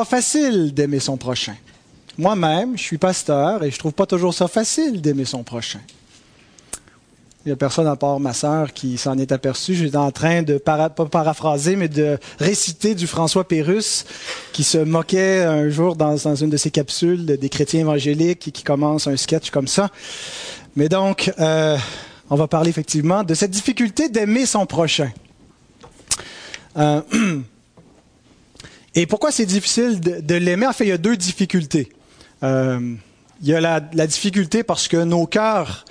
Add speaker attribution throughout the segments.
Speaker 1: pas facile d'aimer son prochain. Moi-même, je suis pasteur et je trouve pas toujours ça facile d'aimer son prochain. Il n'y a personne à part ma sœur qui s'en est aperçue. J'étais en train de, pas paraphraser, mais de réciter du François Pérusse, qui se moquait un jour dans, une de ses capsules des chrétiens évangéliques et qui commence un sketch comme ça. Mais donc, euh, on va parler effectivement de cette difficulté d'aimer son prochain. Euh, et pourquoi c'est difficile de, l'aimer? En fait, il y a deux difficultés. Euh, il y a la, difficulté parce que nos cœurs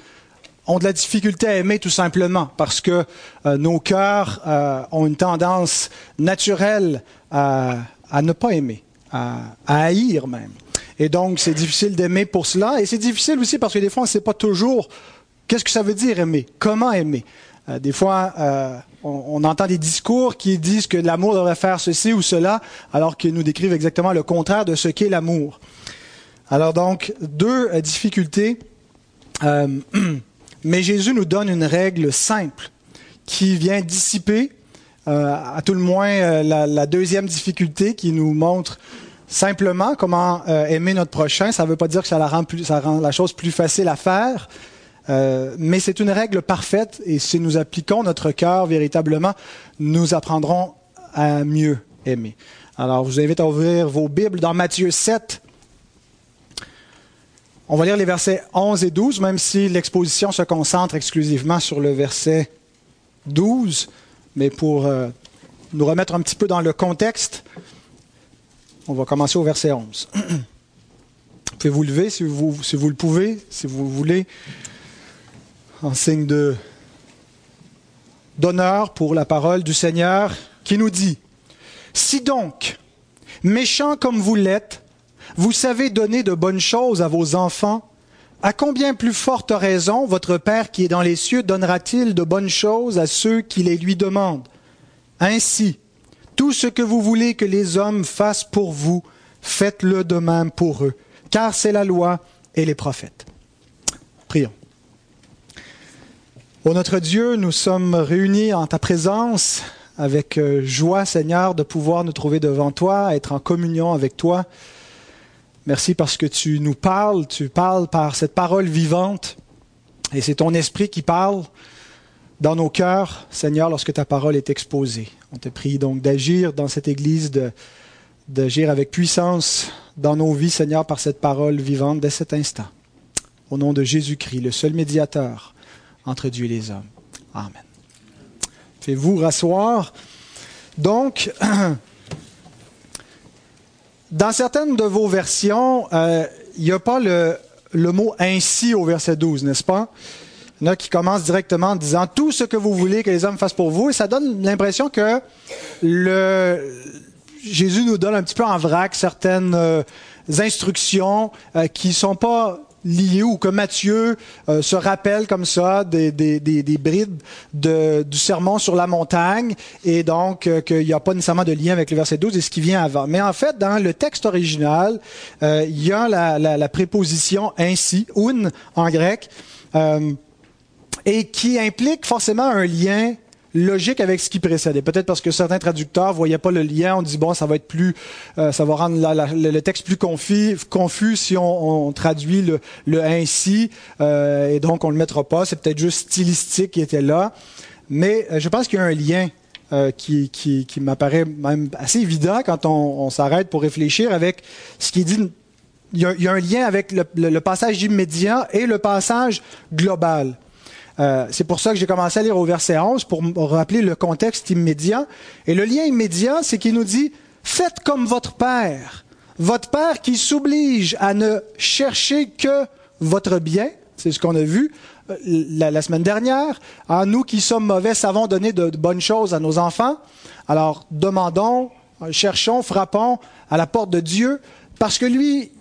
Speaker 1: ont de la difficulté à aimer tout simplement parce que euh, nos cœurs euh, ont une tendance naturelle à, ne pas aimer, à, haïr même. Et donc, c'est difficile d'aimer pour cela. Et c'est difficile aussi parce que des fois, on ne sait pas toujours qu'est-ce que ça veut dire aimer, comment aimer. Des fois, on, entend des discours qui disent que l'amour devrait faire ceci ou cela, alors qu'ils nous décrivent exactement le contraire de ce qu'est l'amour. Alors donc, deux difficultés. Mais Jésus nous donne une règle simple qui vient dissiper, euh, à tout le moins, euh, la, deuxième difficulté qui nous montre simplement comment euh, aimer notre prochain. Ça ne veut pas dire que ça, ça rend la chose plus facile à faire, mais c'est une règle parfaite et si nous appliquons notre cœur véritablement, nous apprendrons à mieux aimer. Alors, je vous invite à ouvrir vos Bibles dans Matthieu 7, on va lire les versets 11 et 12, même si l'exposition se concentre exclusivement sur le verset 12. Mais pour euh, nous remettre un petit peu dans le contexte, on va commencer au verset 11. vous pouvez vous lever si vous, si vous le pouvez, si vous voulez, en signe d'honneur pour la parole du Seigneur qui nous dit, Si donc, méchant comme vous l'êtes, vous savez donner de bonnes choses à vos enfants, à combien plus forte raison votre Père qui est dans les cieux donnera-t-il de bonnes choses à ceux qui les lui demandent? Ainsi, tout ce que vous voulez que les hommes fassent pour vous, faites-le de même pour eux, car c'est la loi et les prophètes. Prions. Ô notre Dieu, nous sommes réunis en ta présence avec euh, joie, Seigneur, de pouvoir nous trouver devant toi, être en communion avec toi. Merci parce que tu nous parles, tu parles par cette parole vivante, et c'est ton esprit qui parle dans nos cœurs, Seigneur, lorsque ta parole est exposée. On te prie donc d'agir dans cette Église, d'agir avec puissance dans nos vies, Seigneur, par cette parole vivante dès cet instant. Au nom de Jésus-Christ, le seul médiateur entre Dieu et les hommes. Amen. Faites-vous rasseoir. Donc, Dans certaines de vos versions, euh, il n'y a pas le, mot ainsi au verset 12, n'est-ce pas? Qui commencent directement en disant tout ce que vous voulez que les hommes fassent pour vous, et ça donne l'impression que Jésus nous donne un petit peu en vrac certaines euh, instructions euh, qui sont pas liées ou que Matthieu euh, se rappelle comme ça des, des, des, des brides de, du sermon sur la montagne et donc euh, qu'il n'y a pas nécessairement de lien avec le verset 12 et ce qui vient avant. Mais en fait, dans le texte original, euh, il y a la, préposition ainsi, un en grec, et qui implique forcément un lien logique avec ce qui précédait. Peut-être parce que certains traducteurs voyaient pas le lien, on dit bon, ça va être plus, euh, ça va rendre le texte plus confus, confus si on, traduit le, ainsi, euh, et donc on le mettra pas. C'est peut-être juste stylistique qui était là, mais euh, je pense qu'il y a un lien qui, qui, m'apparaît même assez évident quand on, s'arrête pour réfléchir avec ce qui dit. Il y, a, un lien avec le passage immédiat et le passage global. Euh, c'est pour ça que j'ai commencé à lire au verset 11 pour rappeler le contexte immédiat. Et le lien immédiat, c'est qu'il nous dit, faites comme votre Père. Votre Père qui s'oblige à ne chercher que votre bien. C'est ce qu'on a vu euh, la, semaine dernière. Nous qui sommes mauvais savons donner de bonnes choses à nos enfants. Alors demandons, cherchons, frappons à la porte de Dieu parce que lui,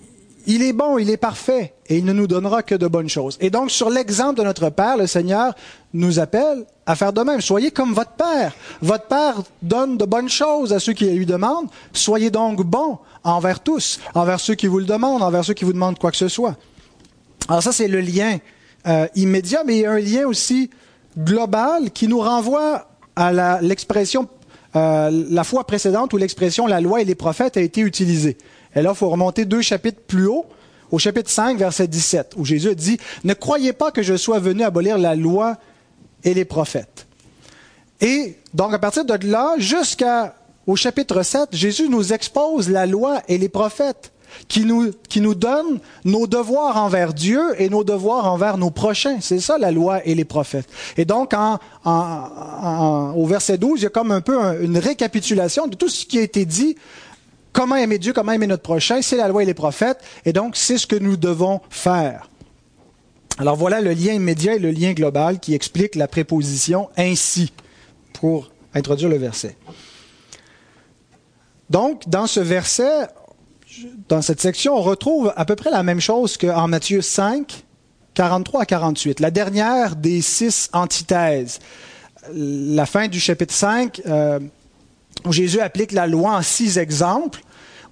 Speaker 1: il est bon, il est parfait, et il ne nous donnera que de bonnes choses. Et donc, sur l'exemple de notre Père, le Seigneur nous appelle à faire de même. Soyez comme votre Père. Votre Père donne de bonnes choses à ceux qui lui demandent. Soyez donc bons envers tous, envers ceux qui vous le demandent, envers ceux qui vous demandent quoi que ce soit. Alors ça, c'est le lien euh, immédiat, mais il y a un lien aussi global qui nous renvoie à l'expression euh, la fois précédente où l'expression la loi et les prophètes a été utilisée. Et là, il faut remonter deux chapitres plus haut, au chapitre 5, verset 17, où Jésus dit, Ne croyez pas que je sois venu abolir la loi et les prophètes. Et donc, à partir de là, jusqu'au chapitre 7, Jésus nous expose la loi et les prophètes qui nous, qui nous nos devoirs envers Dieu et nos devoirs envers nos prochains. C'est ça la loi et les prophètes. Et donc, au verset 12, il y a comme un peu une récapitulation de tout ce qui a été dit. Comment aimer Dieu, comment aimer notre prochain, c'est la loi et les prophètes. Et donc, c'est ce que nous devons faire. Alors voilà le lien immédiat et le lien global qui explique la préposition ainsi pour introduire le verset. Donc, dans ce verset, dans cette section, on retrouve à peu près la même chose qu'en Matthieu 5, 43 à 48, la dernière des six antithèses. La fin du chapitre 5, euh, où Jésus applique la loi en six exemples,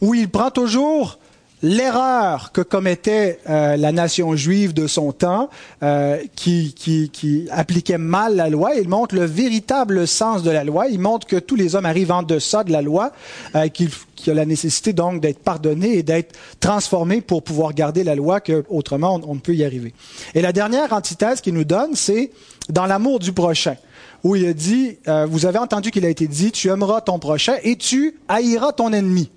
Speaker 1: où il prend toujours l'erreur que commettait euh, la nation juive de son temps, euh, qui, appliquait mal la loi. Il montre le véritable sens de la loi. Il montre que tous les hommes arrivent en deçà de la loi, euh, qu'il y a la nécessité donc d'être pardonné et d'être transformé pour pouvoir garder la loi, que autrement on, on ne peut y arriver. Et la dernière antithèse qu'il nous donne, c'est dans l'amour du prochain où il a dit, vous avez entendu qu'il a été dit, tu aimeras ton prochain et tu haïras ton ennemi.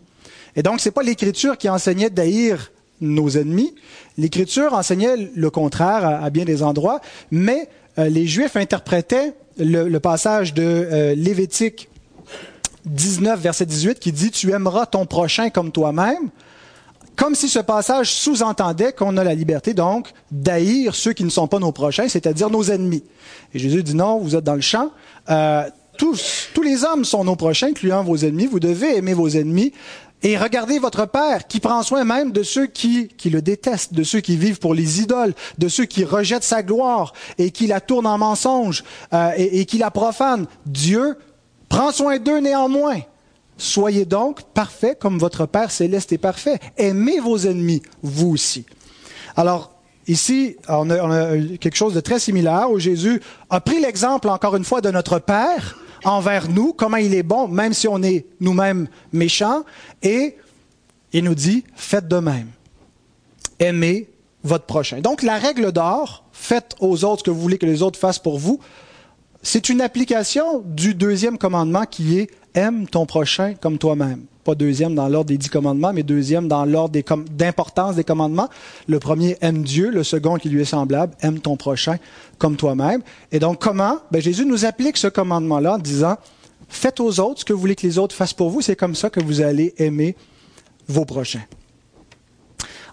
Speaker 1: Et donc, ce n'est pas l'Écriture qui enseignait d'haïr nos ennemis. L'Écriture enseignait le contraire à, bien des endroits, mais euh, les Juifs interprétaient le, passage de euh, Lévitique 19, verset 18, qui dit Tu aimeras ton prochain comme toi-même, comme si ce passage sous-entendait qu'on a la liberté donc d'haïr ceux qui ne sont pas nos prochains, c'est-à-dire nos ennemis. Et Jésus dit non, vous êtes dans le champ. Euh, tous, tous les hommes sont nos prochains, incluant vos ennemis. Vous devez aimer vos ennemis. Et regardez votre Père qui prend soin même de ceux qui, qui le détestent, de ceux qui vivent pour les idoles, de ceux qui rejettent sa gloire et qui la tournent en mensonge euh, et, et qui la profanent. Dieu prend soin d'eux néanmoins. Soyez donc parfaits comme votre Père céleste est parfait. Aimez vos ennemis, vous aussi. Alors, ici, on a, on a quelque chose de très similaire où Jésus a pris l'exemple, encore une fois, de notre Père envers nous, comment il est bon, même si on est nous-mêmes méchants, et il nous dit, faites de même. Aimez votre prochain. Donc la règle d'or, faites aux autres ce que vous voulez que les autres fassent pour vous, c'est une application du deuxième commandement qui est aime ton prochain comme toi-même pas deuxième dans l'ordre des dix commandements, mais deuxième dans l'ordre d'importance des commandements. Le premier, aime Dieu. Le second, qui lui est semblable, aime ton prochain comme toi-même. Et donc, comment? Ben, Jésus nous applique ce commandement-là en disant, faites aux autres ce que vous voulez que les autres fassent pour vous. C'est comme ça que vous allez aimer vos prochains.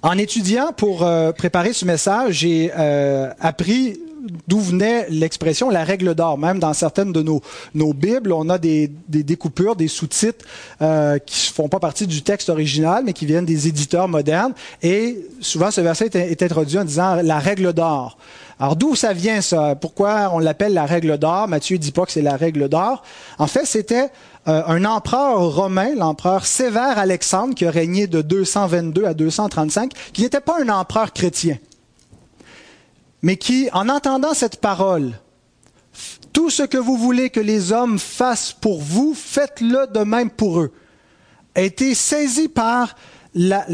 Speaker 1: En étudiant pour euh, préparer ce message, j'ai euh, appris d'où venait l'expression la règle d'or. Même dans certaines de nos, nos Bibles, on a des, des découpures, des sous-titres euh, qui font pas partie du texte original, mais qui viennent des éditeurs modernes. Et souvent, ce verset est, introduit en disant la règle d'or. Alors d'où ça vient ça? Pourquoi on l'appelle la règle d'or? Matthieu dit pas que c'est la règle d'or. En fait, c'était euh, un empereur romain, l'empereur Sévère Alexandre, qui a régné de 222 à 235, qui n'était pas un empereur chrétien mais qui, en entendant cette parole, tout ce que vous voulez que les hommes fassent pour vous, faites-le de même pour eux, a été saisi par la,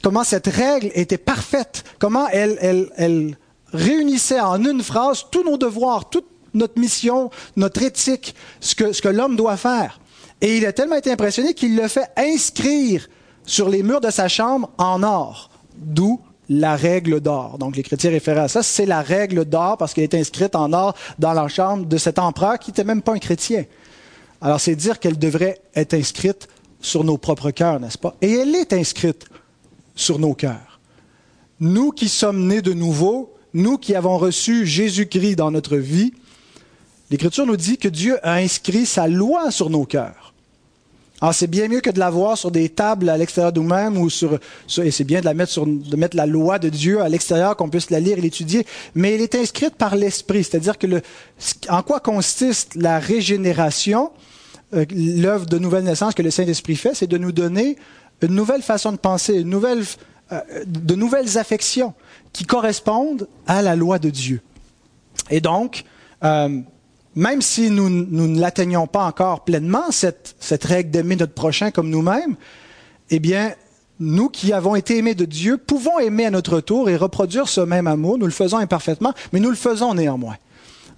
Speaker 1: comment cette règle était parfaite, comment elle, réunissait en une phrase tous nos devoirs, toute notre mission, notre éthique, ce que, ce que l'homme doit faire. Et il a tellement été impressionné qu'il le fait inscrire sur les murs de sa chambre en or, d'où la règle d'or. Donc les chrétiens référaient à ça. C'est la règle d'or parce qu'elle est inscrite en or dans la chambre de cet empereur qui n'était même pas un chrétien. Alors c'est dire qu'elle devrait être inscrite sur nos propres cœurs, n'est-ce pas? Et elle est inscrite sur nos cœurs. Nous qui sommes nés de nouveau, nous qui avons reçu Jésus-Christ dans notre vie, l'Écriture nous dit que Dieu a inscrit sa loi sur nos cœurs. Alors, c'est bien mieux que de la voir sur des tables à l'extérieur de nous-mêmes ou sur, et c'est bien de la mettre sur, de mettre la loi de Dieu à l'extérieur, qu'on puisse la lire et l'étudier, mais elle est inscrite par l'Esprit. C'est-à-dire que le, en quoi consiste la régénération, euh, l'œuvre de nouvelle naissance que le Saint-Esprit fait, c'est de nous donner une nouvelle façon de penser, une nouvelle, euh, de nouvelles affections qui correspondent à la loi de Dieu. Et donc, euh, même si nous, ne l'atteignons pas encore pleinement, cette, cette règle d'aimer notre prochain comme nous-mêmes, eh bien, nous qui avons été aimés de Dieu, pouvons aimer à notre tour et reproduire ce même amour. Nous le faisons imparfaitement, mais nous le faisons néanmoins.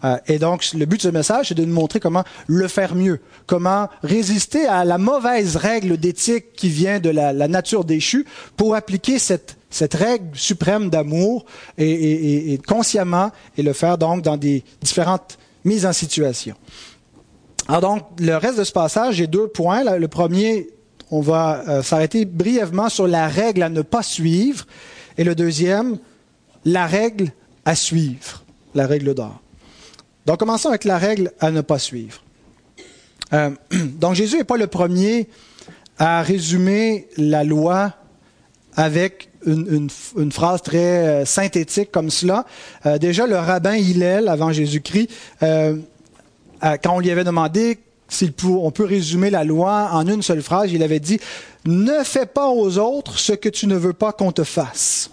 Speaker 1: Euh, et donc, le but de ce message, c'est de nous montrer comment le faire mieux, comment résister à la mauvaise règle d'éthique qui vient de la, la, nature déchue pour appliquer cette, cette règle suprême d'amour et, et, et, consciemment et le faire donc dans des différentes mises en situation. Alors donc, le reste de ce passage, j'ai deux points. Le premier, on va euh, s'arrêter brièvement sur la règle à ne pas suivre. Et le deuxième, la règle à suivre, la règle d'or. Donc, commençons avec la règle à ne pas suivre. Euh, donc, Jésus n'est pas le premier à résumer la loi avec une, phrase très euh, synthétique comme cela. Euh, déjà, le rabbin Hillel, avant Jésus-Christ, euh, quand on lui avait demandé si on peut résumer la loi en une seule phrase, il avait dit Ne fais pas aux autres ce que tu ne veux pas qu'on te fasse.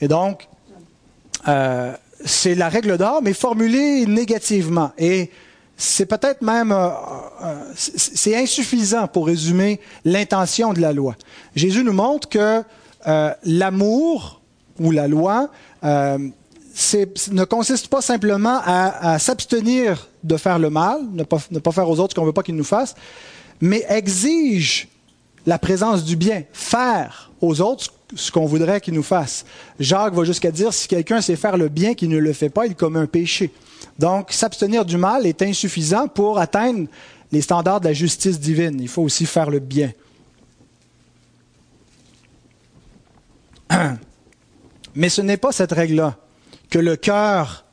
Speaker 1: Et donc, c'est la règle d'or, mais formulée négativement. Et c'est peut-être même c'est insuffisant pour résumer l'intention de la loi. Jésus nous montre que euh, l'amour ou la loi ne consiste pas simplement à, à s'abstenir de faire le mal, ne pas, ne pas faire aux autres ce qu'on ne veut pas qu'ils nous fassent, mais exige la présence du bien, faire aux autres ce qu'on voudrait qu'ils nous fassent. Jacques va jusqu'à dire, si quelqu'un sait faire le bien qui ne le fait pas, il commet un péché. Donc, s'abstenir du mal est insuffisant pour atteindre les standards de la justice divine. Il faut aussi faire le bien. Mais ce n'est pas cette règle-là que le cœur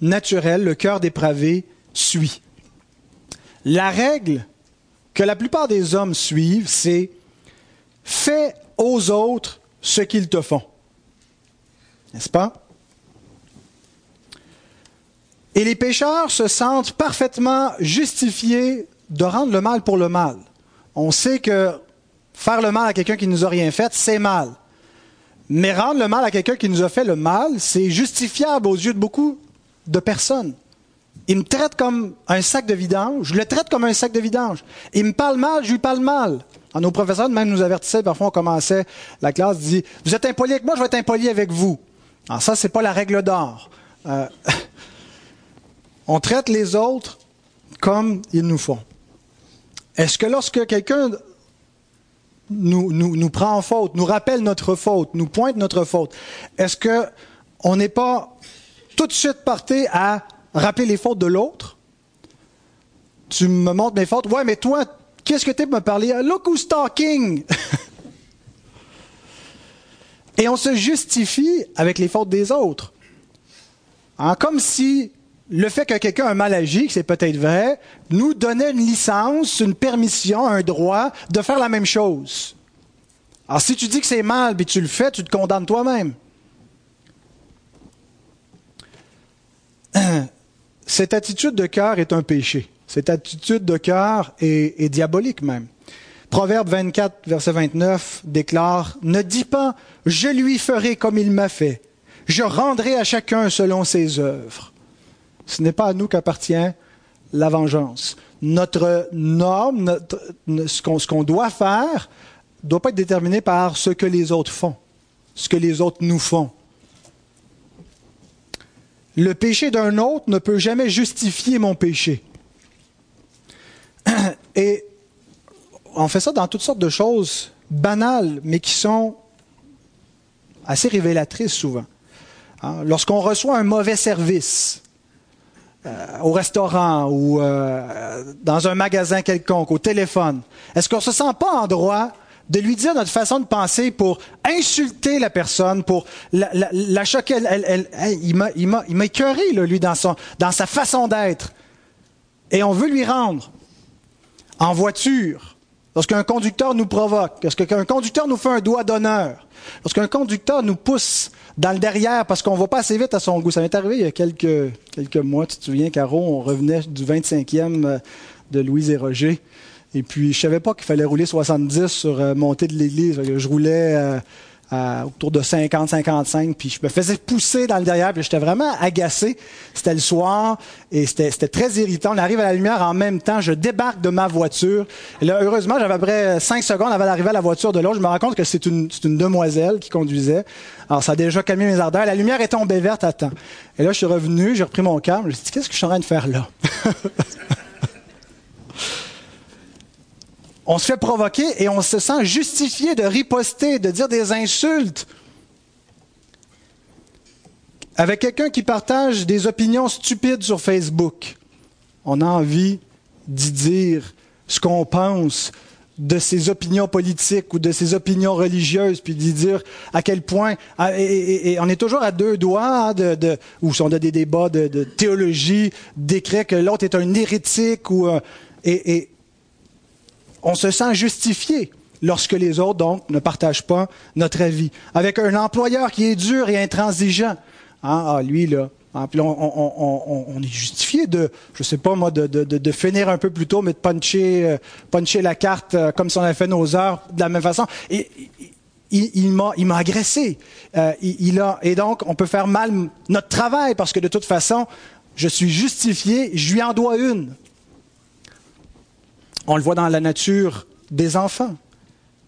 Speaker 1: naturel, le cœur dépravé, suit. La règle que la plupart des hommes suivent, c'est fais aux autres ce qu'ils te font. N'est-ce pas? Et les pécheurs se sentent parfaitement justifiés de rendre le mal pour le mal. On sait que faire le mal à quelqu'un qui ne nous a rien fait, c'est mal. Mais rendre le mal à quelqu'un qui nous a fait le mal, c'est justifiable aux yeux de beaucoup de personnes. Il me traite comme un sac de vidange, je le traite comme un sac de vidange. Il me parle mal, je lui parle mal. Alors, nos professeurs même nous avertissaient, parfois on commençait la classe, dit Vous êtes impoli avec moi, je vais être impoli avec vous. Alors ça, c'est pas la règle d'or. Euh, on traite les autres comme ils nous font. Est-ce que lorsque quelqu'un nous, nous, nous, prend en faute, nous rappelle notre faute, nous pointe notre faute, est-ce que on n'est pas tout de suite parti à rappeler les fautes de l'autre? Tu me montres mes fautes. Ouais, mais toi, qu'est-ce que tu es me parler? Look who's talking! Et on se justifie avec les fautes des autres. Hein, comme si le fait que quelqu'un a mal agi, c'est peut-être vrai, nous donnait une licence, une permission, un droit de faire la même chose. Alors si tu dis que c'est mal, puis tu le fais, tu te condamnes toi-même. cette attitude de cœur est un péché. Cette attitude de cœur est, est, diabolique même. Proverbe 24, verset 29 déclare, Ne dis pas, je lui ferai comme il m'a fait. Je rendrai à chacun selon ses œuvres. Ce n'est pas à nous qu'appartient la vengeance. Notre norme, ce qu'on qu doit faire, ne doit pas être déterminé par ce que les autres font, ce que les autres nous font. Le péché d'un autre ne peut jamais justifier mon péché. Et on fait ça dans toutes sortes de choses banales, mais qui sont assez révélatrices souvent. Hein? Lorsqu'on reçoit un mauvais service au restaurant ou euh, dans un magasin quelconque, au téléphone, est-ce qu'on se sent pas en droit de lui dire notre façon de penser pour insulter la personne, pour la, la, la choquer? Elle, elle, elle, il m'a, il m'a, il m'a écœuré, là, lui, dans, son, dans sa façon d'être. Et on veut lui rendre en voiture. Lorsqu'un conducteur nous provoque, lorsqu'un conducteur nous fait un doigt d'honneur, lorsqu'un conducteur nous pousse dans le derrière parce qu'on va pas assez vite à son goût. Ça m'est arrivé il y a quelques, quelques mois, tu te souviens, Caro, on revenait du 25e de Louise et Roger. Et puis, je savais pas qu'il fallait rouler 70 sur euh, montée de l'église. Je roulais euh, autour de 50, 55, puis je me faisais pousser dans le derrière, puis j'étais vraiment agacé. C'était le soir, et c'était très irritant. On arrive à la lumière en même temps, je débarque de ma voiture. Et là, heureusement, j'avais à peu près 5 secondes avant d'arriver à la voiture de l'autre. Je me rends compte que c'est une, une demoiselle qui conduisait. Alors, ça a déjà calmé mes ardeurs. La lumière est tombée verte à temps. Et là, je suis revenu, j'ai repris mon calme. Je me suis dit, qu'est-ce que je suis en train de faire là? on se fait provoquer et on se sent justifié de riposter, de dire des insultes. Avec quelqu'un qui partage des opinions stupides sur Facebook, on a envie d'y dire ce qu'on pense de ses opinions politiques ou de ses opinions religieuses, puis d'y dire à quel point, et, on est toujours à deux doigts, hein, de, ou on a des débats de, théologie, d'écrire que l'autre est un hérétique, ou, et on se sent justifié lorsque les autres, donc, ne partagent pas notre avis. Avec un employeur qui est dur et intransigeant. Hein, ah, lui, là. Hein, puis on, est justifié de, je sais pas moi, de, finir un peu plus tôt, mais de puncher, euh, puncher la carte euh, comme si on avait fait nos heures de la même façon. Et, il, m'a, il m'a agressé. Euh, et donc, on peut faire mal notre travail parce que de toute façon, je suis justifié, je lui en dois une. On le voit dans la nature des enfants.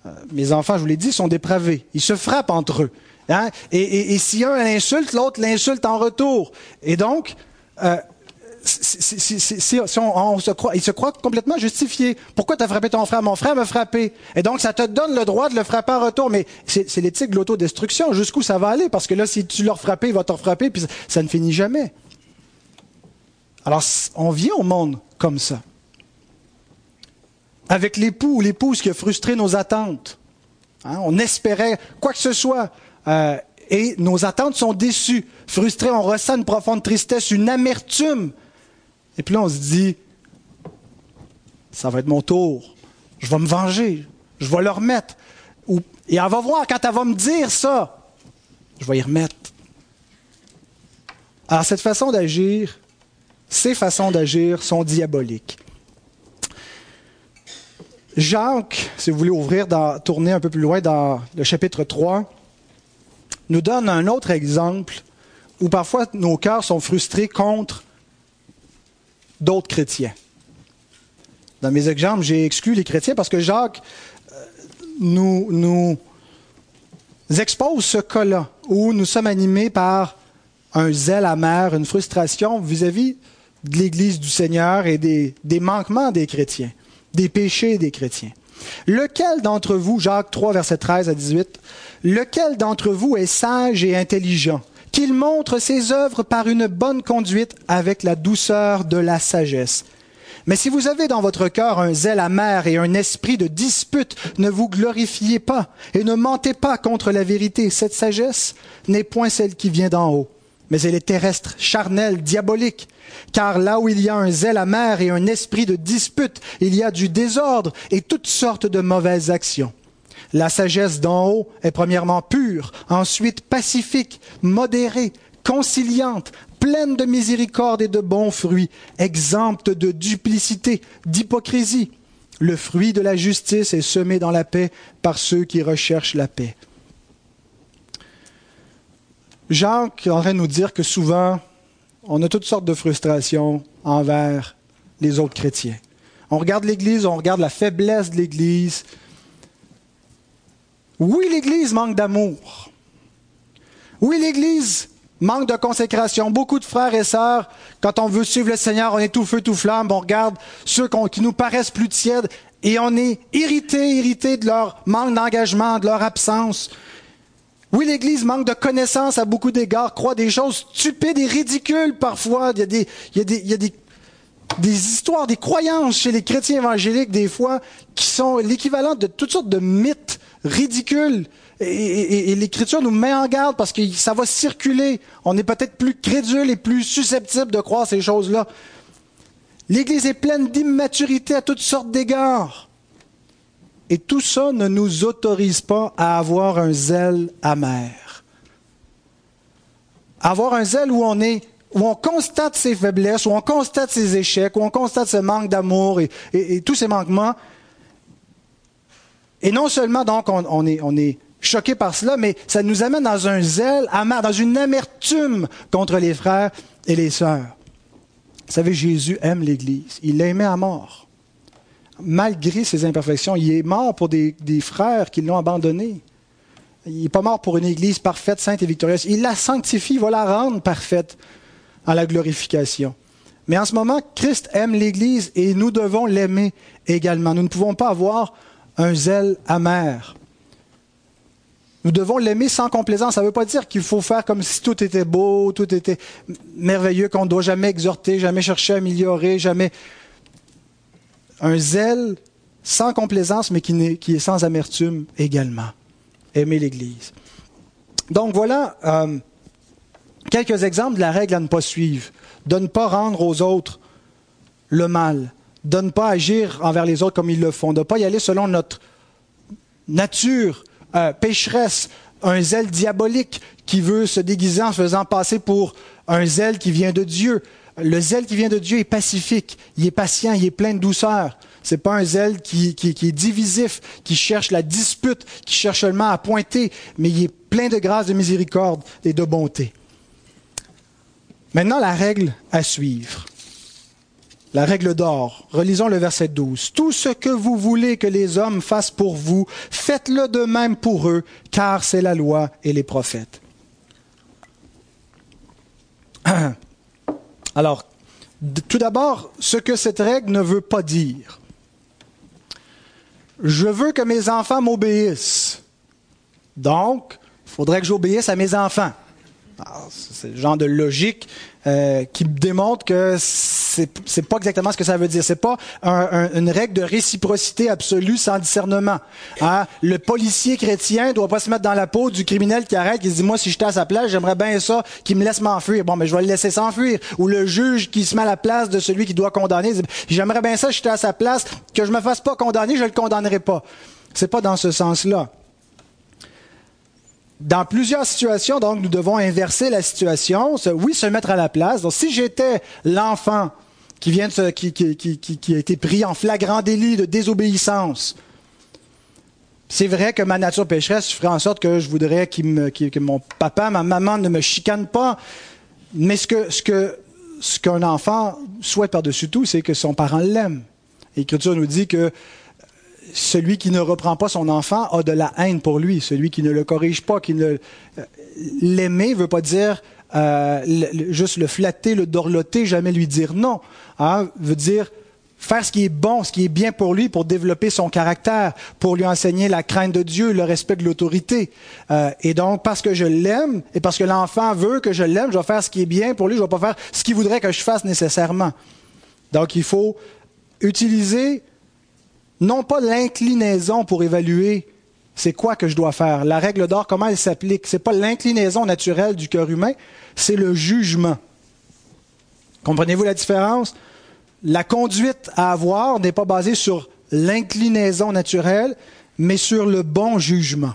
Speaker 1: Euh, mes enfants, je vous l'ai dit, sont dépravés. Ils se frappent entre eux. Hein? Et, si un l'insulte, l'autre l'insulte en retour. Et donc, euh, on, se croit, complètement justifié. Pourquoi tu as frappé ton frère? Mon frère m'a frappé. Et donc, ça te donne le droit de le frapper en retour. Mais c'est l'éthique de l'autodestruction. Jusqu'où ça va aller? Parce que là, si tu leur frappé, il va te frapper, puis ça ne finit jamais. Alors, on vient au monde comme ça avec l'époux ou l'épouse qui a frustré nos attentes. Hein, on espérait quoi que ce soit euh, et nos attentes sont déçues. Frustrés, on ressent une profonde tristesse, une amertume. Et puis là, on se dit, ça va être mon tour. Je vais me venger. Je vais le remettre. Et elle va voir quand elle va me dire ça. Je vais y remettre. Alors cette façon d'agir, ces façons d'agir sont diaboliques. Jacques, si vous voulez ouvrir, tourner un peu plus loin dans le chapitre 3, nous donne un autre exemple où parfois nos cœurs sont frustrés contre d'autres chrétiens. Dans mes exemples, j'ai exclu les chrétiens parce que Jacques euh, nous, nous expose ce cas-là où nous sommes animés par un zèle amer, une frustration vis-à-vis de l'Église du Seigneur et des manquements des chrétiens des péchés des chrétiens. Lequel d'entre vous, Jacques 3, verset 13 à 18, lequel d'entre vous est sage et intelligent, qu'il montre ses œuvres par une bonne conduite avec la douceur de la sagesse? Mais si vous avez dans votre cœur un zèle amer et un esprit de dispute, ne vous glorifiez pas et ne mentez pas contre la vérité. Cette sagesse n'est point celle qui vient d'en haut, mais elle est terrestre, charnelle, diabolique. Car là où il y a un zèle amer et un esprit de dispute, il y a du désordre et toutes sortes de mauvaises actions. La sagesse d'en haut est premièrement pure, ensuite pacifique, modérée, conciliante, pleine de miséricorde et de bons fruits, exempte de duplicité, d'hypocrisie. Le fruit de la justice est semé dans la paix par ceux qui recherchent la paix. Jacques est en train de nous dire que souvent, on a toutes sortes de frustrations envers les autres chrétiens. On regarde l'Église, on regarde la faiblesse de l'Église. Oui, l'Église manque d'amour. Oui, l'Église manque de consécration. Beaucoup de frères et sœurs, quand on veut suivre le Seigneur, on est tout feu, tout flamme, on regarde ceux qui nous paraissent plus tièdes et on est irrité, irrité de leur manque d'engagement, de leur absence. Oui, l'Église manque de connaissances à beaucoup d'égards, croit des choses stupides et ridicules parfois. Il y a des, histoires, des croyances chez les chrétiens évangéliques des fois qui sont l'équivalent de toutes sortes de mythes ridicules. Et, l'Écriture nous met en garde parce que ça va circuler. On est peut-être plus crédule et plus susceptible de croire ces choses-là. L'Église est pleine d'immaturité à toutes sortes d'égards. Et tout ça ne nous autorise pas à avoir un zèle amer. Avoir un zèle où on est où on constate ses faiblesses, où on constate ses échecs, où on constate ce manque d'amour et, tous ces manquements. Et non seulement donc on, est, on est choqués par cela, mais ça nous amène dans un zèle amer, dans une amertume contre les frères et les sœurs. Vous savez, Jésus aime l'Église. Il l'aimait à mort. Malgré ses imperfections, il est mort pour des, frères qui l'ont abandonné. Il n'est pas mort pour une Église parfaite, sainte et victorieuse. Il la sanctifie, il va la rendre parfaite à la glorification. Mais en ce moment, Christ aime l'Église et nous devons l'aimer également. Nous ne pouvons pas avoir un zèle amer. Nous devons l'aimer sans complaisance. Ça ne veut pas dire qu'il faut faire comme si tout était beau, tout était merveilleux, qu'on ne doit jamais exhorter, jamais chercher à améliorer, jamais. Un zèle sans complaisance, mais qui, est, sans amertume également. Aimer l'Église. Donc voilà euh, quelques exemples de la règle à ne pas suivre. De ne pas rendre aux autres le mal. De ne pas agir envers les autres comme ils le font. De ne pas y aller selon notre nature euh, pécheresse, un zèle diabolique qui veut se déguiser en faisant passer pour un zèle qui vient de Dieu. Le zèle qui vient de Dieu est pacifique, il est patient, il est plein de douceur. Ce n'est pas un zèle qui, qui, est divisif, qui cherche la dispute, qui cherche seulement à pointer, mais il est plein de grâce, de miséricorde et de bonté. Maintenant, la règle à suivre. La règle d'or. Relisons le verset 12. Tout ce que vous voulez que les hommes fassent pour vous, faites-le de même pour eux, car c'est la loi et les prophètes. Alors, tout d'abord, ce que cette règle ne veut pas dire. Je veux que mes enfants m'obéissent. Donc, il faudrait que j'obéisse à mes enfants. C'est le genre de logique euh, qui démontre que c'est c'est pas exactement ce que ça veut dire. C'est pas une règle de réciprocité absolue sans discernement. Hein? Le policier chrétien doit pas se mettre dans la peau du criminel qui arrête, qui se dit moi si j'étais à sa place, j'aimerais bien ça, qu'il me laisse m'enfuir. Bon, mais je vais le laisser s'enfuir. Ou le juge qui se met à la place de celui qui doit condamner, j'aimerais bien ça, si j'étais à sa place, que je me fasse pas condamner, je le condamnerai pas. C'est pas dans ce sens-là dans plusieurs situations, donc, nous devons inverser la situation. Oui, se mettre à la place. Donc, si j'étais l'enfant qui vient de qui, qui, a été pris en flagrant délit de désobéissance, c'est vrai que ma nature pécheresse ferait en sorte que je voudrais que mon papa, ma maman ne me chicanent pas. Mais ce que, ce que, ce qu'un enfant souhaite par-dessus tout, c'est que son parent l'aime. L'Écriture nous dit que celui qui ne reprend pas son enfant a de la haine pour lui. Celui qui ne le corrige pas, qui ne euh, l'aimer, veut pas dire euh, juste le flatter, le dorloter, jamais lui dire non. Hein, veut dire faire ce qui est bon, ce qui est bien pour lui, pour développer son caractère, pour lui enseigner la crainte de Dieu, le respect de l'autorité. Euh, et donc, parce que je l'aime et parce que l'enfant veut que je l'aime, je vais faire ce qui est bien pour lui, je ne vais pas faire ce qu'il voudrait que je fasse nécessairement. Donc, il faut utiliser non pas l'inclinaison pour évaluer c'est quoi que je dois faire. La règle d'or, comment elle s'applique Ce n'est pas l'inclinaison naturelle du cœur humain, c'est le jugement. Comprenez-vous la différence? La conduite à avoir n'est pas basée sur l'inclinaison naturelle, mais sur le bon jugement.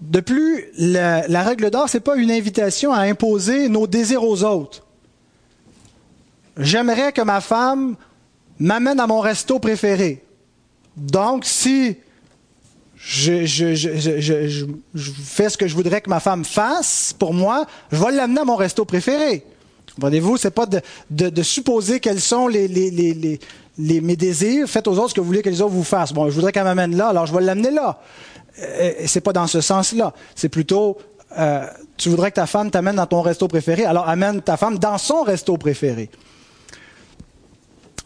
Speaker 1: De plus, la, règle d'or, ce n'est pas une invitation à imposer nos désirs aux autres. J'aimerais que ma femme m'amène à mon resto préféré. Donc, si je, fais ce que je voudrais que ma femme fasse pour moi, je vais l'amener à mon resto préféré. Comprenez-vous? C'est pas de, supposer quels sont les, mes désirs. Faites aux autres ce que vous voulez que les autres vous fassent. Bon, je voudrais qu'elle m'amène là, alors je vais l'amener là. Euh, c'est pas dans ce sens-là. C'est plutôt, euh, tu voudrais que ta femme t'amène dans ton resto préféré, alors amène ta femme dans son resto préféré.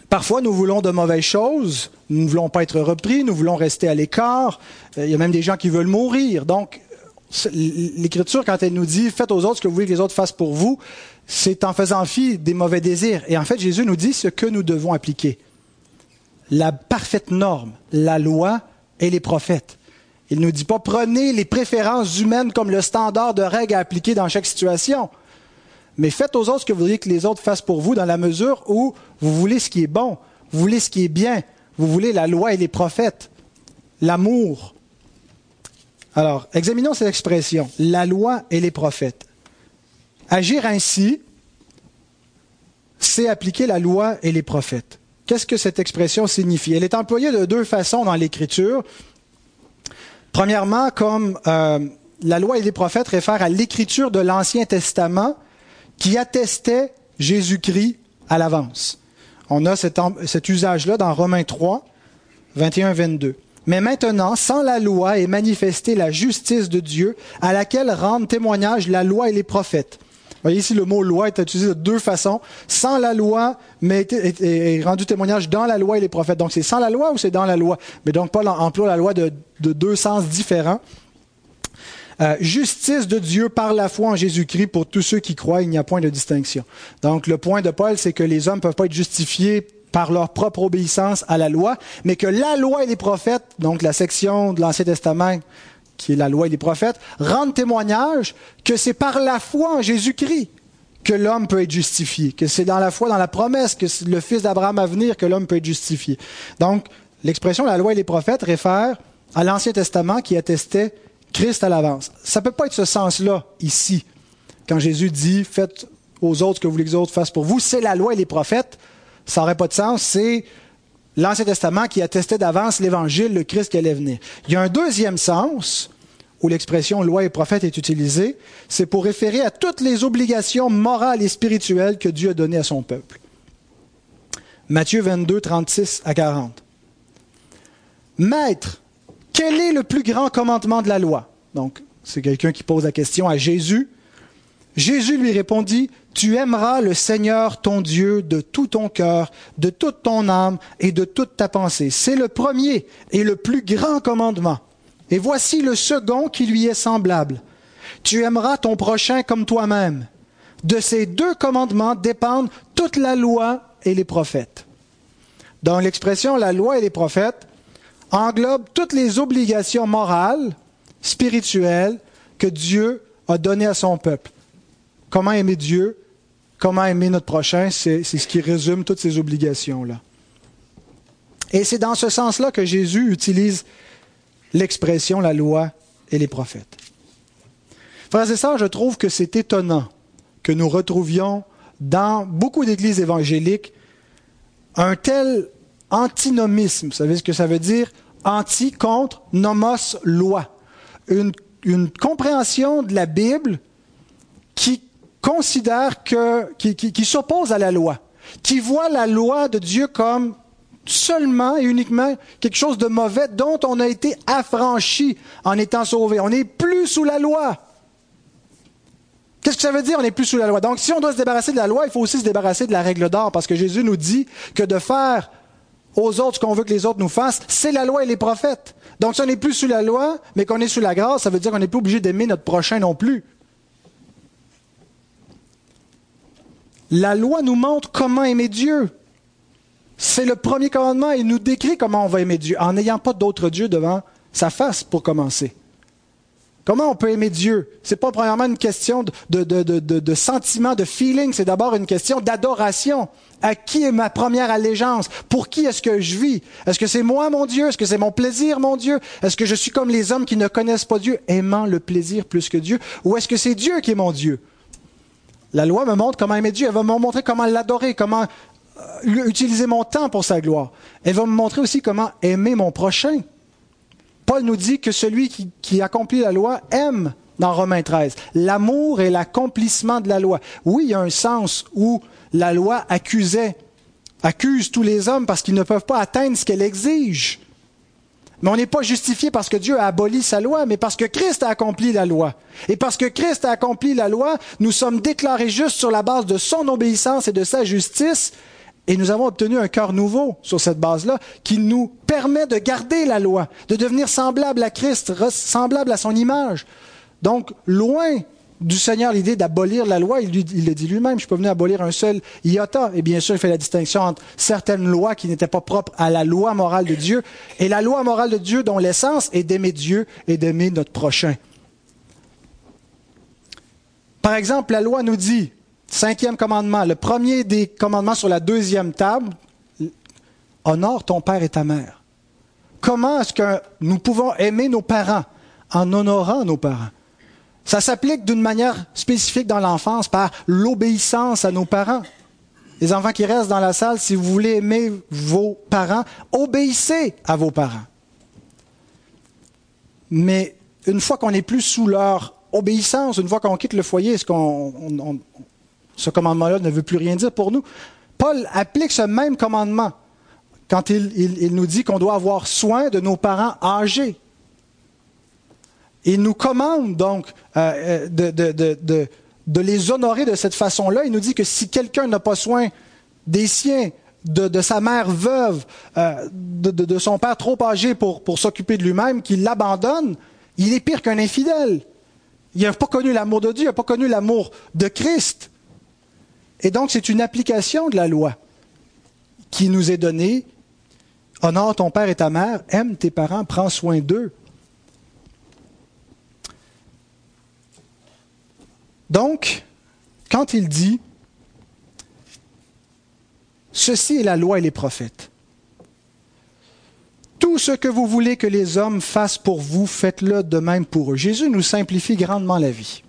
Speaker 1: Parfois, nous voulons de mauvaises choses, nous ne voulons pas être repris, nous voulons rester à l'écart. Euh, il y a même des gens qui veulent mourir. Donc, l'Écriture, quand elle nous dit faites aux autres ce que vous voulez que les autres fassent pour vous, c'est en faisant fi des mauvais désirs. Et en fait, Jésus nous dit ce que nous devons appliquer. La parfaite norme, la loi et les prophètes. Il ne nous dit pas prenez les préférences humaines comme le standard de règles à appliquer dans chaque situation. Mais faites aux autres ce que vous voudriez que les autres fassent pour vous dans la mesure où vous voulez ce qui est bon, vous voulez ce qui est bien, vous voulez la loi et les prophètes, l'amour. Alors, examinons cette expression, la loi et les prophètes. Agir ainsi, c'est appliquer la loi et les prophètes. Qu'est-ce que cette expression signifie? Elle est employée de deux façons dans l'Écriture. Premièrement, comme euh, la loi et les prophètes réfèrent à l'écriture de l'Ancien Testament qui attestait Jésus-Christ à l'avance. On a cet, usage-là dans Romains 3, 21-22. Mais maintenant, sans la loi est manifestée la justice de Dieu, à laquelle rendent témoignage la loi et les prophètes. Vous voyez ici, le mot loi est utilisé de deux façons. Sans la loi, mais est, rendu témoignage dans la loi et les prophètes. Donc, c'est sans la loi ou c'est dans la loi? Mais donc, Paul emploie la loi de deux sens différents. Euh, justice de Dieu par la foi en Jésus-Christ pour tous ceux qui croient, il n'y a point de distinction. Donc le point de Paul, c'est que les hommes ne peuvent pas être justifiés par leur propre obéissance à la loi, mais que la loi et les prophètes, donc la section de l'Ancien Testament qui est la loi et les prophètes, rendent témoignage que c'est par la foi en Jésus-Christ que l'homme peut être justifié, que c'est dans la foi, dans la promesse, que le Fils d'Abraham à venir que l'homme peut être justifié. Donc, l'expression la loi et les prophètes réfère à l'Ancien Testament qui attestait Christ à l'avance. Ça ne peut pas être ce sens-là ici, quand Jésus dit Faites aux autres ce que vous voulez que les autres fassent pour vous. C'est la loi et les prophètes ça n'aurait pas de sens, c'est l'Ancien Testament qui attestait d'avance l'Évangile, le Christ qui allait venir. Il y a un deuxième sens où l'expression loi et prophète est utilisée, c'est pour référer à toutes les obligations morales et spirituelles que Dieu a données à son peuple. Matthieu 22, 36 à 40. Maître, quel est le plus grand commandement de la loi? Donc, c'est quelqu'un qui pose la question à Jésus. Jésus lui répondit, Tu aimeras le Seigneur ton Dieu de tout ton cœur, de toute ton âme et de toute ta pensée. C'est le premier et le plus grand commandement. Et voici le second qui lui est semblable. Tu aimeras ton prochain comme toi-même. De ces deux commandements dépendent toute la loi et les prophètes. Dans l'expression la loi et les prophètes englobe toutes les obligations morales, spirituelles que Dieu a données à son peuple. Comment aimer Dieu, comment aimer notre prochain, c'est ce qui résume toutes ces obligations-là. Et c'est dans ce sens-là que Jésus utilise l'expression la loi et les prophètes. Frères et sœurs, je trouve que c'est étonnant que nous retrouvions dans beaucoup d'églises évangéliques un tel antinomisme. Vous savez ce que ça veut dire? Anti contre nomos loi. Une, compréhension de la Bible qui considère que, qui, qui, s'oppose à la loi, qui voit la loi de Dieu comme seulement et uniquement quelque chose de mauvais dont on a été affranchi en étant sauvé. On n'est plus sous la loi. Qu'est-ce que ça veut dire, on n'est plus sous la loi? Donc, si on doit se débarrasser de la loi, il faut aussi se débarrasser de la règle d'or, parce que Jésus nous dit que de faire aux autres ce qu'on veut que les autres nous fassent, c'est la loi et les prophètes. Donc, si on n'est plus sous la loi, mais qu'on est sous la grâce, ça veut dire qu'on n'est plus obligé d'aimer notre prochain non plus. La loi nous montre comment aimer Dieu. C'est le premier commandement. Il nous décrit comment on va aimer Dieu, en n'ayant pas d'autre Dieu devant sa face pour commencer. Comment on peut aimer Dieu? C'est pas premièrement une question de, de, de, de sentiment, de feeling, c'est d'abord une question d'adoration. À qui est ma première allégeance? Pour qui est-ce que je vis? Est-ce que c'est moi mon Dieu? Est-ce que c'est mon plaisir mon Dieu? Est-ce que je suis comme les hommes qui ne connaissent pas Dieu, aimant le plaisir plus que Dieu? Ou est-ce que c'est Dieu qui est mon Dieu? La loi me montre comment aimer Dieu. Elle va me montrer comment l'adorer, comment euh, utiliser mon temps pour sa gloire. Elle va me montrer aussi comment aimer mon prochain. Paul nous dit que celui qui, accomplit la loi aime dans Romains 13. L'amour est l'accomplissement de la loi. Oui, il y a un sens où la loi accusait, accuse tous les hommes parce qu'ils ne peuvent pas atteindre ce qu'elle exige. Mais on n'est pas justifié parce que Dieu a aboli sa loi, mais parce que Christ a accompli la loi. Et parce que Christ a accompli la loi, nous sommes déclarés justes sur la base de son obéissance et de sa justice, et nous avons obtenu un cœur nouveau sur cette base-là, qui nous permet de garder la loi, de devenir semblable à Christ, semblable à son image. Donc, loin du Seigneur l'idée d'abolir la loi. Il, le dit lui-même, je suis pas venu abolir un seul iota. Et bien sûr, il fait la distinction entre certaines lois qui n'étaient pas propres à la loi morale de Dieu et la loi morale de Dieu dont l'essence est d'aimer Dieu et d'aimer notre prochain. Par exemple, la loi nous dit, cinquième commandement, le premier des commandements sur la deuxième table, honore ton père et ta mère. Comment est-ce que nous pouvons aimer nos parents en honorant nos parents? Ça s'applique d'une manière spécifique dans l'enfance par l'obéissance à nos parents. Les enfants qui restent dans la salle, si vous voulez aimer vos parents, obéissez à vos parents. mais une fois qu'on n'est plus sous leur obéissance, une fois qu'on quitte le foyer, est-ce qu'on, ce commandement-là ne veut plus rien dire pour nous? Paul applique ce même commandement quand il, nous dit qu'on doit avoir soin de nos parents âgés. Il nous commande donc euh, de, de, les honorer de cette façon-là. Il nous dit que si quelqu'un n'a pas soin des siens, de, sa mère veuve, euh, de, son père trop âgé pour, pour s'occuper de lui-même, qu'il l'abandonne, il est pire qu'un infidèle. Il n'a pas connu l'amour de Dieu, il n'a pas connu l'amour de Christ. Et donc, c'est une application de la loi qui nous est donnée. Honore ton père et ta mère, aime tes parents, prends soin d'eux. Donc, quand il dit, ceci est la loi et les prophètes. Tout ce que vous voulez que les hommes fassent pour vous, faites-le de même pour eux. Jésus nous simplifie grandement la vie.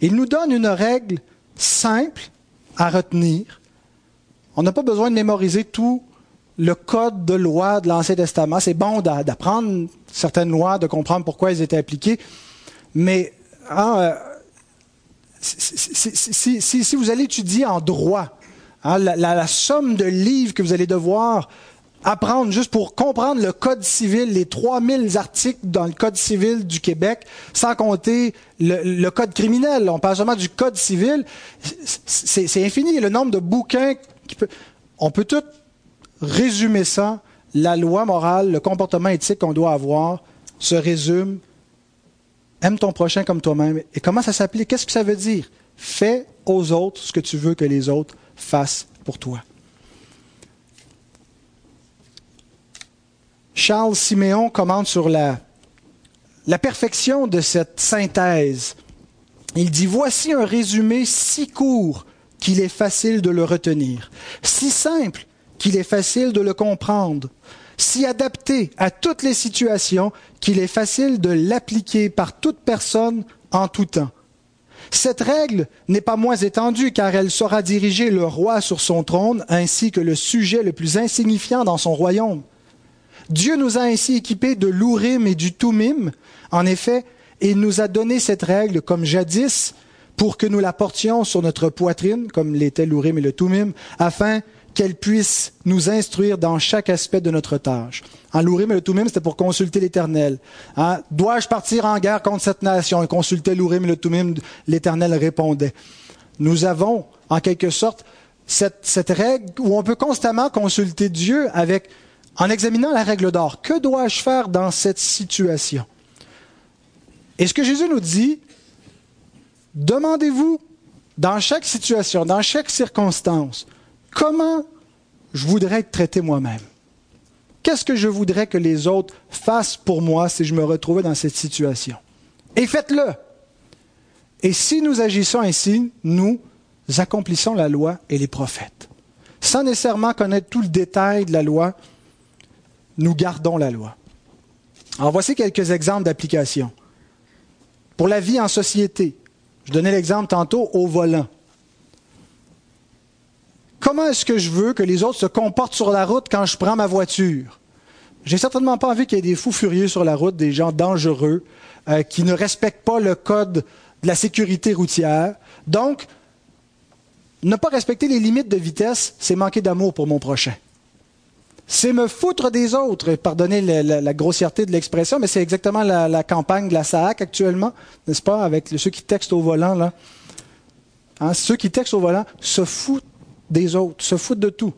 Speaker 1: Il nous donne une règle simple à retenir. On n'a pas besoin de mémoriser tout le code de loi de l'Ancien Testament. C'est bon d'apprendre certaines lois, de comprendre pourquoi elles étaient appliquées, mais hein, euh, si, vous allez étudier en droit, hein, la, somme de livres que vous allez devoir apprendre juste pour comprendre le Code civil, les 3000 articles dans le Code civil du Québec, sans compter le, Code criminel. On parle seulement du Code civil. C'est infini. Le nombre de bouquins qui peut... On peut tout résumer ça. La loi morale, le comportement éthique qu'on doit avoir se résume aime ton prochain comme toi-même. Et comment ça s'applique? Qu'est-ce que ça veut dire? Fais aux autres ce que tu veux que les autres fassent pour toi. Charles Siméon commente sur la, la perfection de cette synthèse. Il dit, voici un résumé si court qu'il est facile de le retenir, si simple qu'il est facile de le comprendre, si adapté à toutes les situations qu'il est facile de l'appliquer par toute personne en tout temps. Cette règle n'est pas moins étendue car elle saura diriger le roi sur son trône ainsi que le sujet le plus insignifiant dans son royaume. Dieu nous a ainsi équipés de l'Urim et du Tumim. En effet, il nous a donné cette règle comme jadis pour que nous la portions sur notre poitrine, comme l'était l'Urim et le Tumim, afin qu'elle puisse nous instruire dans chaque aspect de notre tâche. En l'Urim et le Tumim, c'était pour consulter l'Éternel. Hein? Dois-je partir en guerre contre cette nation? Et consulter l'Urim et le Tumim, l'Éternel répondait. Nous avons, en quelque sorte, cette, cette règle où on peut constamment consulter Dieu avec en examinant la règle d'or, que dois-je faire dans cette situation? Et ce que Jésus nous dit, demandez-vous dans chaque situation, dans chaque circonstance, comment je voudrais être traité moi-même? Qu'est-ce que je voudrais que les autres fassent pour moi si je me retrouvais dans cette situation? Et faites-le. Et si nous agissons ainsi, nous accomplissons la loi et les prophètes. Sans nécessairement connaître tout le détail de la loi, nous gardons la loi. Alors voici quelques exemples d'application. Pour la vie en société, je donnais l'exemple tantôt au volant. Comment est-ce que je veux que les autres se comportent sur la route quand je prends ma voiture? J'ai certainement pas envie qu'il y ait des fous furieux sur la route, des gens dangereux, euh, qui ne respectent pas le code de la sécurité routière. Donc, ne pas respecter les limites de vitesse, c'est manquer d'amour pour mon prochain c'est me foutre des autres. Pardonnez la, grossièreté de l'expression, mais c'est exactement la, campagne de la SAAC actuellement, n'est-ce pas, avec ceux qui textent au volant. Là. Hein, ceux qui textent au volant se foutent des autres, se foutent de tout.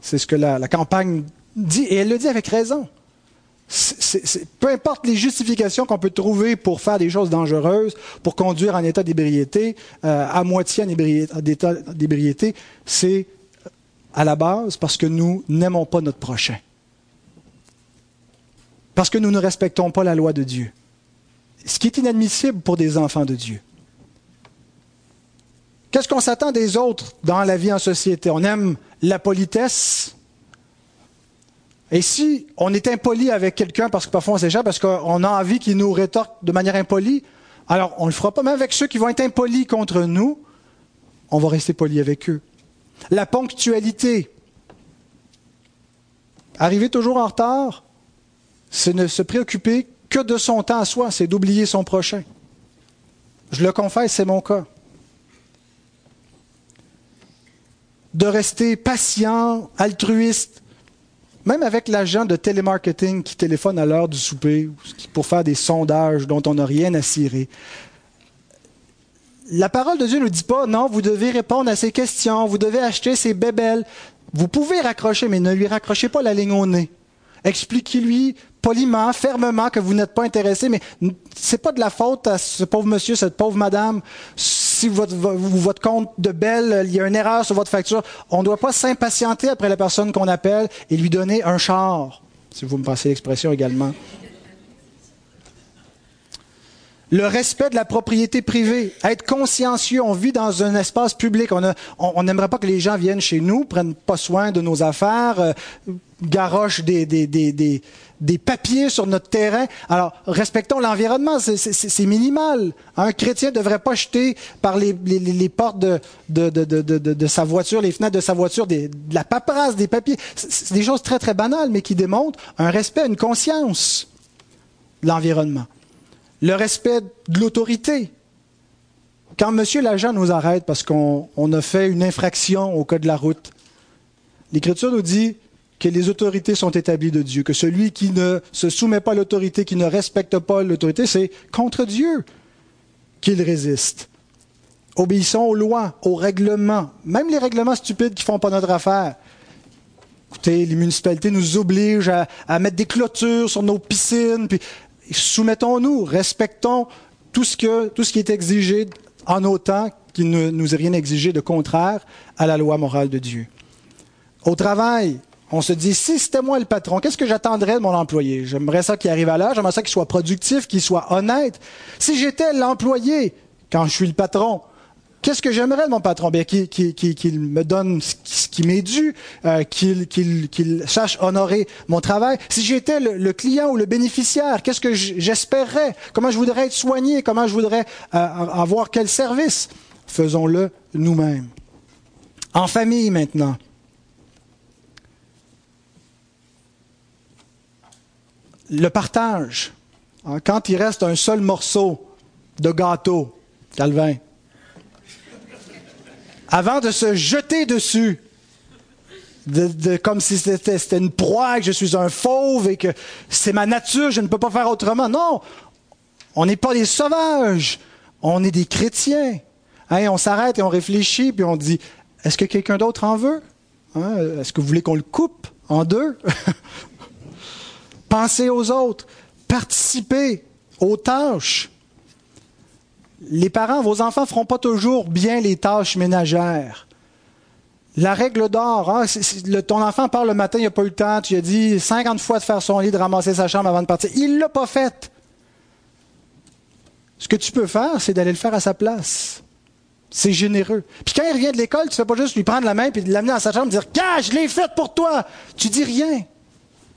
Speaker 1: C'est ce que la, campagne dit, et elle le dit avec raison. peu importe les justifications qu'on peut trouver pour faire des choses dangereuses, pour conduire en état d'ébriété, euh, à moitié en état d'ébriété, c'est à la base parce que nous n'aimons pas notre prochain. Parce que nous ne respectons pas la loi de Dieu. Ce qui est inadmissible pour des enfants de Dieu. Qu'est-ce qu'on s'attend des autres dans la vie en société? On aime la politesse. Et si on est impoli avec quelqu'un parce que parfois on s'échappe, parce qu'on a envie qu'il nous rétorque de manière impolie, alors on ne le fera pas. Même avec ceux qui vont être impolis contre nous, on va rester poli avec eux. La ponctualité. Arriver toujours en retard, c'est ne se préoccuper que de son temps à soi, c'est d'oublier son prochain. Je le confesse, c'est mon cas. De rester patient, altruiste, même avec l'agent de télémarketing qui téléphone à l'heure du souper pour faire des sondages dont on n'a rien à cirer. La parole de Dieu ne nous dit pas, non, vous devez répondre à ces questions, vous devez acheter ces bébelles. Vous pouvez raccrocher, mais ne lui raccrochez pas la ligne au nez. Expliquez-lui poliment, fermement que vous n'êtes pas intéressé, mais c'est pas de la faute à ce pauvre monsieur, cette pauvre madame. Si votre, votre compte de belle, il y a une erreur sur votre facture, on ne doit pas s'impatienter après la personne qu'on appelle et lui donner un char, si vous me passez l'expression également. Le respect de la propriété privée, être consciencieux, on vit dans un espace public, on n'aimerait pas que les gens viennent chez nous, prennent pas soin de nos affaires, euh, garochent des, papiers sur notre terrain. Alors, respectons l'environnement, c'est minimal. Un chrétien ne devrait pas jeter par les, portes de, de, sa voiture, les fenêtres de sa voiture, de la paperasse, des papiers. C'est des choses très, très banales, mais qui démontrent un respect, une conscience de l'environnement le respect de l'autorité. Quand monsieur l'agent nous arrête parce qu'on a fait une infraction au code de la route, l'Écriture nous dit que les autorités sont établies de Dieu, que celui qui ne se soumet pas à l'autorité, qui ne respecte pas l'autorité, c'est contre Dieu qu'il résiste. Obéissons aux lois, aux règlements, même les règlements stupides qui font pas notre affaire. Écoutez, les municipalités nous obligent à, à mettre des clôtures sur nos piscines, puis soumettons-nous, respectons tout ce, qui est exigé en autant qu'il ne nous est rien exigé de contraire à la loi morale de Dieu. Au travail, on se dit, si c'était moi le patron, qu'est-ce que j'attendrais de mon employé? J'aimerais ça qu'il arrive à l'heure, j'aimerais ça qu'il soit productif, qu'il soit honnête. Si j'étais l'employé, quand je suis le patron, Qu'est-ce que j'aimerais de mon patron? Bien, qu'il, me donne ce qui m'est dû, euh, qu'il, sache honorer mon travail. Si j'étais le, client ou le bénéficiaire, qu'est-ce que j'espérerais? Comment je voudrais être soigné? Comment je voudrais euh, avoir quel service? Faisons-le nous-mêmes. En famille maintenant. Le partage. Hein, quand il reste un seul morceau de gâteau, Calvin, avant de se jeter dessus, comme si c'était une proie, que je suis un fauve et que c'est ma nature, je ne peux pas faire autrement. Non, on n'est pas des sauvages, on est des chrétiens. Hein, on s'arrête et on réfléchit, puis on dit, est-ce que quelqu'un d'autre en veut? Hein, est-ce que vous voulez qu'on le coupe en deux? Pensez aux autres, participez aux tâches les parents, vos enfants ne feront pas toujours bien les tâches ménagères. La règle d'or, hein, ton enfant part le matin, il n'a pas eu le temps, tu lui as dit 50 fois de faire son lit, de ramasser sa chambre avant de partir. Il ne l'a pas fait. Ce que tu peux faire, c'est d'aller le faire à sa place. C'est généreux. Puis quand il revient de l'école, tu ne fais pas juste lui prendre la main et l'amener dans sa chambre et dire Gars, je l'ai faite pour toi. Tu dis rien.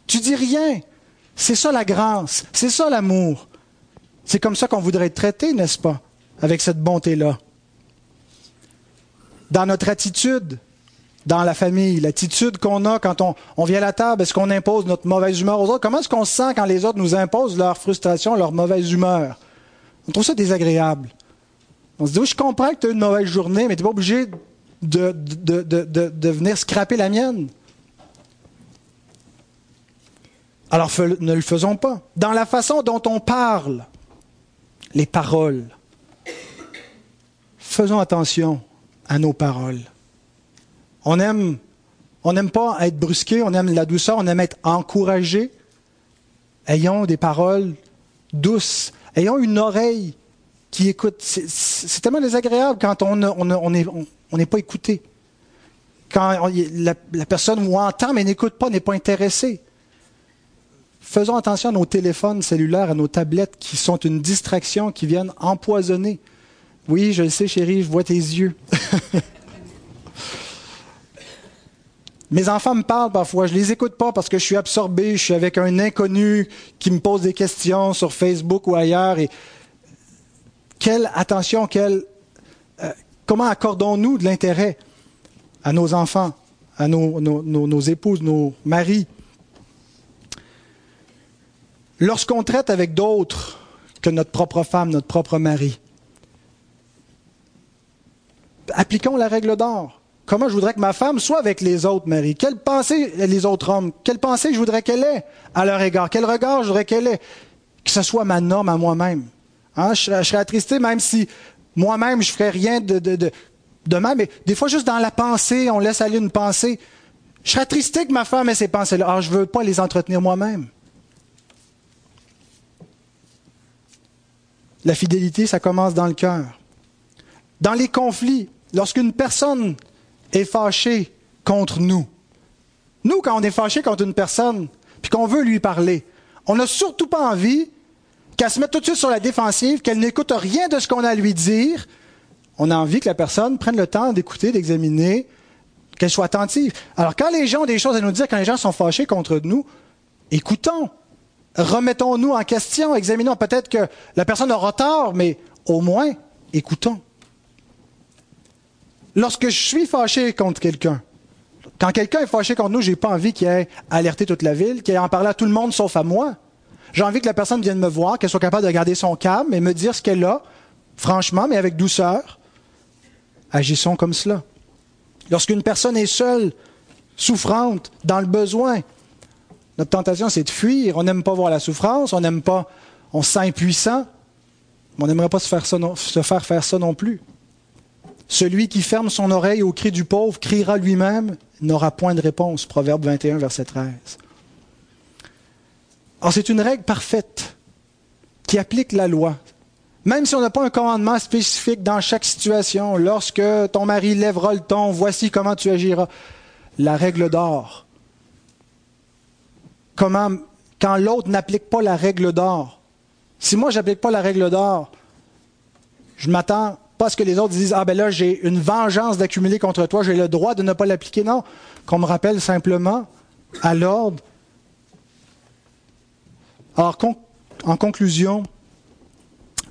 Speaker 1: Tu dis rien. C'est ça la grâce. C'est ça l'amour. C'est comme ça qu'on voudrait être traité, n'est-ce pas? Avec cette bonté-là. Dans notre attitude, dans la famille, l'attitude qu'on a quand on, vient à la table, est-ce qu'on impose notre mauvaise humeur aux autres? Comment est-ce qu'on se sent quand les autres nous imposent leur frustration, leur mauvaise humeur? On trouve ça désagréable. On se dit, oui, je comprends que tu as une mauvaise journée, mais tu n'es pas obligé de, de, de, venir scraper la mienne. Alors ne le faisons pas. Dans la façon dont on parle, les paroles, faisons attention à nos paroles. On aime, on n'aime pas être brusqué, on aime la douceur, on aime être encouragé. Ayons des paroles douces. Ayons une oreille qui écoute. C'est tellement désagréable quand on n'est pas écouté. Quand la, personne ou entend mais n'écoute pas, n'est pas intéressée. Faisons attention à nos téléphones cellulaires, à nos tablettes qui sont une distraction, qui viennent empoisonner oui, je le sais, chérie, je vois tes yeux. Mes enfants me parlent parfois, je les écoute pas parce que je suis absorbé, je suis avec un inconnu qui me pose des questions sur Facebook ou ailleurs. Et quelle attention, quelle, euh, comment accordons-nous de l'intérêt à nos enfants, à nos, nos épouses, nos maris? Lorsqu'on traite avec d'autres que notre propre femme, notre propre mari, appliquons la règle d'or. Comment je voudrais que ma femme soit avec les autres maris? Quelle pensée, les autres hommes, quelle pensée je voudrais qu'elle ait à leur égard? Quel regard je voudrais qu'elle ait? Que ce soit ma norme à moi-même. Hein, je, serais attristé même si moi-même je ferais rien de, de, de, de mal, mais des fois juste dans la pensée, on laisse aller une pensée. Je serais attristé que ma femme ait ces pensées-là. Ah, je ne veux pas les entretenir moi-même. La fidélité, ça commence dans le cœur. Dans les conflits, lorsqu'une personne est fâchée contre nous, nous, quand on est fâché contre une personne, puis qu'on veut lui parler, on n'a surtout pas envie qu'elle se mette tout de suite sur la défensive, qu'elle n'écoute rien de ce qu'on a à lui dire. On a envie que la personne prenne le temps d'écouter, d'examiner, qu'elle soit attentive. Alors quand les gens ont des choses à nous dire, quand les gens sont fâchés contre nous, écoutons. Remettons-nous en question, examinons. Peut-être que la personne aura tort, mais au moins, écoutons. Lorsque je suis fâché contre quelqu'un, quand quelqu'un est fâché contre nous, j'ai pas envie qu'il ait alerté toute la ville, qu'il ait en parlé à tout le monde sauf à moi. J'ai envie que la personne vienne me voir, qu'elle soit capable de garder son calme et me dire ce qu'elle a, franchement, mais avec douceur. Agissons comme cela. Lorsqu'une personne est seule, souffrante, dans le besoin, notre tentation, c'est de fuir. On n'aime pas voir la souffrance, on n'aime pas, on se sent impuissant, on n'aimerait pas se se faire faire ça non plus. Celui qui ferme son oreille au cri du pauvre criera lui-même, n'aura point de réponse. Proverbe 21, verset 13. Alors c'est une règle parfaite qui applique la loi. Même si on n'a pas un commandement spécifique dans chaque situation, lorsque ton mari lèvera le ton, voici comment tu agiras. La règle d'or. Quand l'autre n'applique pas la règle d'or. Si moi, j'applique pas la règle d'or, je m'attends pas que les autres disent Ah ben là, j'ai une vengeance d'accumuler contre toi, j'ai le droit de ne pas l'appliquer. Non, qu'on me rappelle simplement à l'ordre. Alors, en conclusion,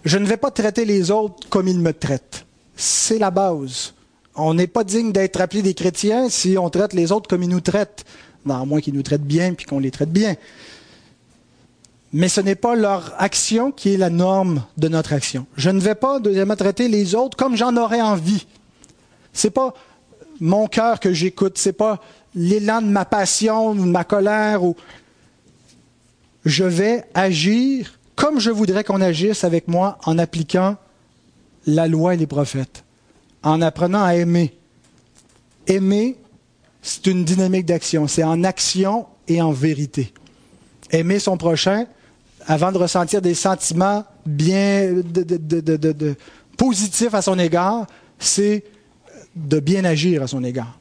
Speaker 1: je ne vais pas traiter les autres comme ils me traitent. C'est la base. On n'est pas digne d'être appelé des chrétiens si on traite les autres comme ils nous traitent, à moins qu'ils nous traitent bien puis qu'on les traite bien. Mais ce n'est pas leur action qui est la norme de notre action. Je ne vais pas, deuxièmement, traiter les autres comme j'en aurais envie. C'est pas mon cœur que j'écoute, c'est pas l'élan de ma passion, de ma colère. Ou... Je vais agir comme je voudrais qu'on agisse avec moi en appliquant la loi et les prophètes, en apprenant à aimer. Aimer, c'est une dynamique d'action, c'est en action et en vérité. Aimer son prochain, avant de ressentir des sentiments bien positifs à son égard, c'est de bien agir à son égard.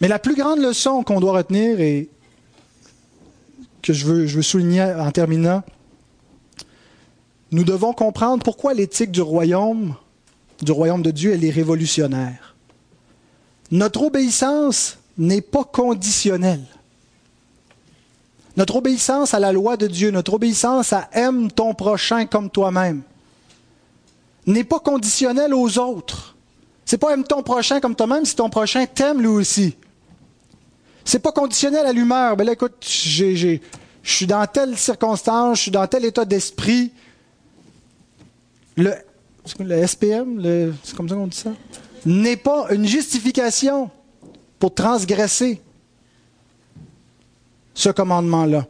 Speaker 1: Mais la plus grande leçon qu'on doit retenir et que je veux, je veux souligner en terminant, nous devons comprendre pourquoi l'éthique du royaume, du royaume de Dieu, elle est révolutionnaire. Notre obéissance n'est pas conditionnelle. Notre obéissance à la loi de Dieu, notre obéissance à aime ton prochain comme toi-même, n'est pas conditionnelle aux autres. C'est pas aime ton prochain comme toi-même si ton prochain t'aime lui aussi. C'est pas conditionnel à l'humeur. Ben là, écoute, je suis dans telle circonstance, je suis dans tel état d'esprit. Le, le SPM, c'est comme ça qu'on dit ça, n'est pas une justification pour transgresser ce commandement-là.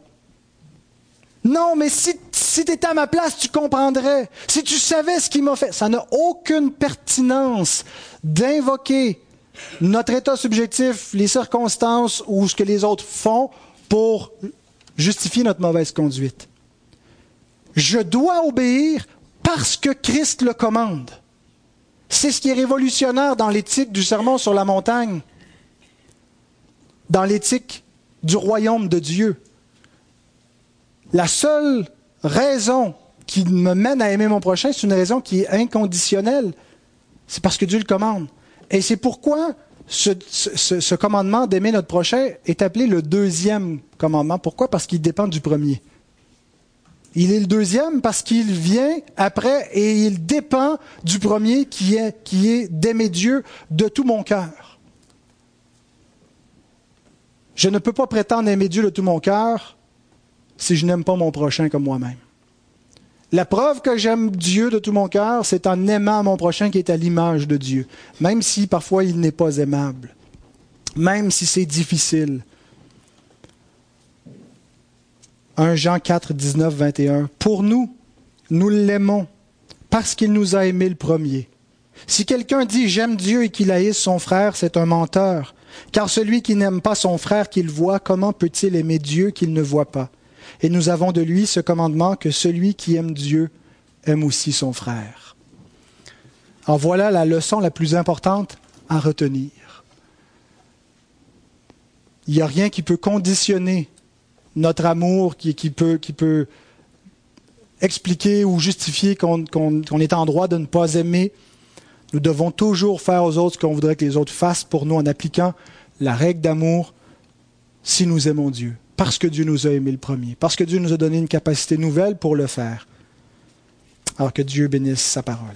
Speaker 1: Non, mais si, tu étais à ma place, tu comprendrais. Si tu savais ce qu'il m'a fait, ça n'a aucune pertinence d'invoquer notre état subjectif, les circonstances ou ce que les autres font pour justifier notre mauvaise conduite. Je dois obéir parce que Christ le commande. C'est ce qui est révolutionnaire dans l'éthique du sermon sur la montagne, dans l'éthique du royaume de Dieu. La seule raison qui me mène à aimer mon prochain, c'est une raison qui est inconditionnelle. C'est parce que Dieu le commande. Et c'est pourquoi ce, commandement d'aimer notre prochain est appelé le deuxième commandement. Pourquoi? Parce qu'il dépend du premier. Il est le deuxième parce qu'il vient après et il dépend du premier qui est, qui est d'aimer Dieu de tout mon cœur. Je ne peux pas prétendre aimer Dieu de tout mon cœur si je n'aime pas mon prochain comme moi-même. La preuve que j'aime Dieu de tout mon cœur, c'est en aimant mon prochain qui est à l'image de Dieu, même si parfois il n'est pas aimable, même si c'est difficile. 1 Jean 4, 19, 21. Pour nous, nous l'aimons parce qu'il nous a aimés le premier. Si quelqu'un dit j'aime Dieu et qu'il haïsse son frère, c'est un menteur. Car celui qui n'aime pas son frère qu'il voit, comment peut-il aimer Dieu qu'il ne voit pas? Et nous avons de lui ce commandement que celui qui aime Dieu aime aussi son frère. Alors voilà la leçon la plus importante à retenir. Il n'y a rien qui peut conditionner notre amour, qui, peut, qui peut, expliquer ou justifier qu'on est en droit de ne pas aimer. Nous devons toujours faire aux autres ce qu'on voudrait que les autres fassent pour nous en appliquant la règle d'amour si nous aimons Dieu parce que Dieu nous a aimés le premier, parce que Dieu nous a donné une capacité nouvelle pour le faire. Alors que Dieu bénisse sa parole.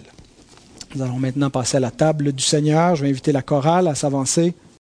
Speaker 1: Nous allons maintenant passer à la table du Seigneur. Je vais inviter la chorale à s'avancer.